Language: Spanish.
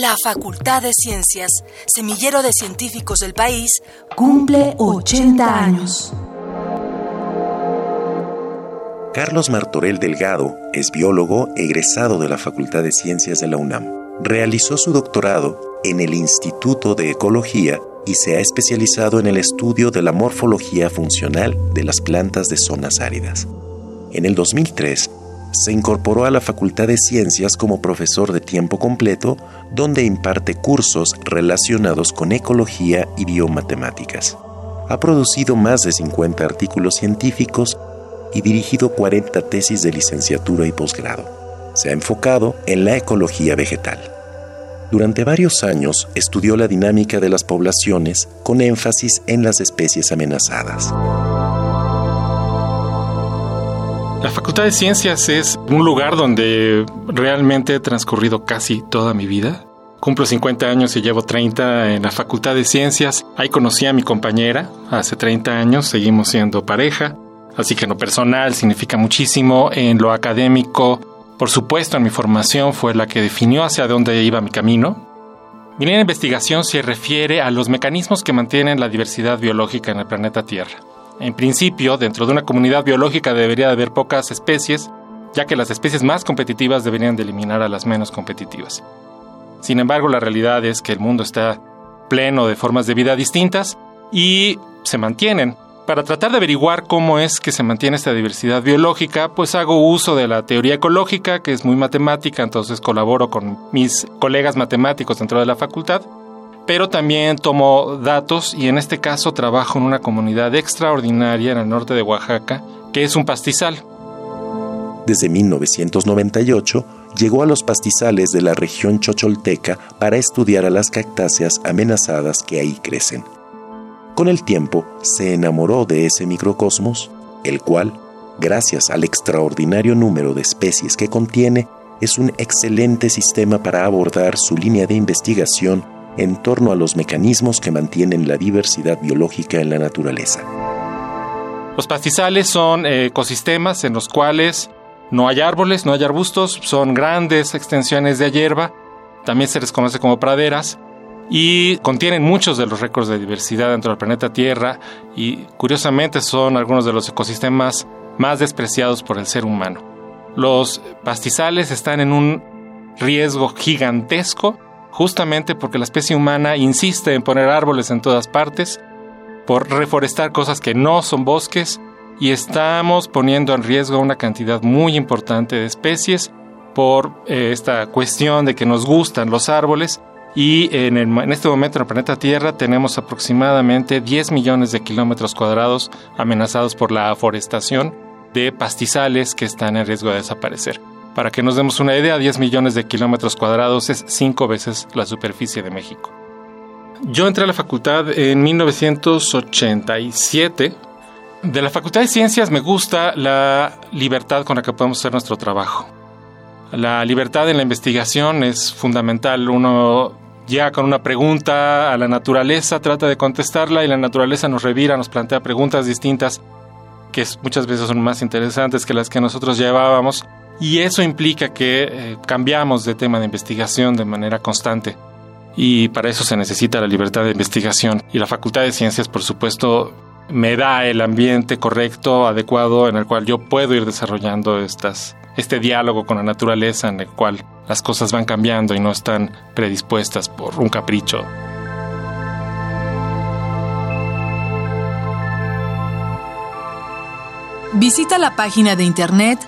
La Facultad de Ciencias, semillero de científicos del país, cumple 80 años. Carlos Martorell Delgado es biólogo egresado de la Facultad de Ciencias de la UNAM. Realizó su doctorado en el Instituto de Ecología y se ha especializado en el estudio de la morfología funcional de las plantas de zonas áridas. En el 2003, se incorporó a la Facultad de Ciencias como profesor de tiempo completo, donde imparte cursos relacionados con ecología y biomatemáticas. Ha producido más de 50 artículos científicos y dirigido 40 tesis de licenciatura y posgrado. Se ha enfocado en la ecología vegetal. Durante varios años estudió la dinámica de las poblaciones con énfasis en las especies amenazadas. La Facultad de Ciencias es un lugar donde realmente he transcurrido casi toda mi vida. Cumplo 50 años y llevo 30 en la Facultad de Ciencias. Ahí conocí a mi compañera hace 30 años, seguimos siendo pareja. Así que en lo personal significa muchísimo, en lo académico, por supuesto en mi formación fue la que definió hacia dónde iba mi camino. Mi línea de investigación se refiere a los mecanismos que mantienen la diversidad biológica en el planeta Tierra. En principio, dentro de una comunidad biológica debería haber pocas especies, ya que las especies más competitivas deberían de eliminar a las menos competitivas. Sin embargo, la realidad es que el mundo está pleno de formas de vida distintas y se mantienen. Para tratar de averiguar cómo es que se mantiene esta diversidad biológica, pues hago uso de la teoría ecológica, que es muy matemática, entonces colaboro con mis colegas matemáticos dentro de la facultad pero también tomo datos y en este caso trabajo en una comunidad extraordinaria en el norte de Oaxaca, que es un pastizal. Desde 1998 llegó a los pastizales de la región chocholteca para estudiar a las cactáceas amenazadas que ahí crecen. Con el tiempo se enamoró de ese microcosmos, el cual, gracias al extraordinario número de especies que contiene, es un excelente sistema para abordar su línea de investigación en torno a los mecanismos que mantienen la diversidad biológica en la naturaleza. Los pastizales son eh, ecosistemas en los cuales no hay árboles, no hay arbustos, son grandes extensiones de hierba, también se les conoce como praderas, y contienen muchos de los récords de diversidad dentro del planeta Tierra y curiosamente son algunos de los ecosistemas más despreciados por el ser humano. Los pastizales están en un riesgo gigantesco justamente porque la especie humana insiste en poner árboles en todas partes, por reforestar cosas que no son bosques, y estamos poniendo en riesgo una cantidad muy importante de especies por eh, esta cuestión de que nos gustan los árboles y en, en, este momento en el planeta Tierra tenemos aproximadamente 10 millones de kilómetros cuadrados amenazados por la aforestación de pastizales que están en riesgo de desaparecer. Para que nos demos una idea, 10 millones de kilómetros cuadrados es cinco veces la superficie de México. Yo entré a la facultad en 1987. De la Facultad de Ciencias me gusta la libertad con la que podemos hacer nuestro trabajo. La libertad en la investigación es fundamental. Uno llega con una pregunta a la naturaleza, trata de contestarla y la naturaleza nos revira, nos plantea preguntas distintas que muchas veces son más interesantes que las que nosotros llevábamos y eso implica que eh, cambiamos de tema de investigación de manera constante. Y para eso se necesita la libertad de investigación. Y la Facultad de Ciencias, por supuesto, me da el ambiente correcto, adecuado, en el cual yo puedo ir desarrollando este diálogo con la naturaleza, en el cual las cosas van cambiando y no están predispuestas por un capricho. Visita la página de internet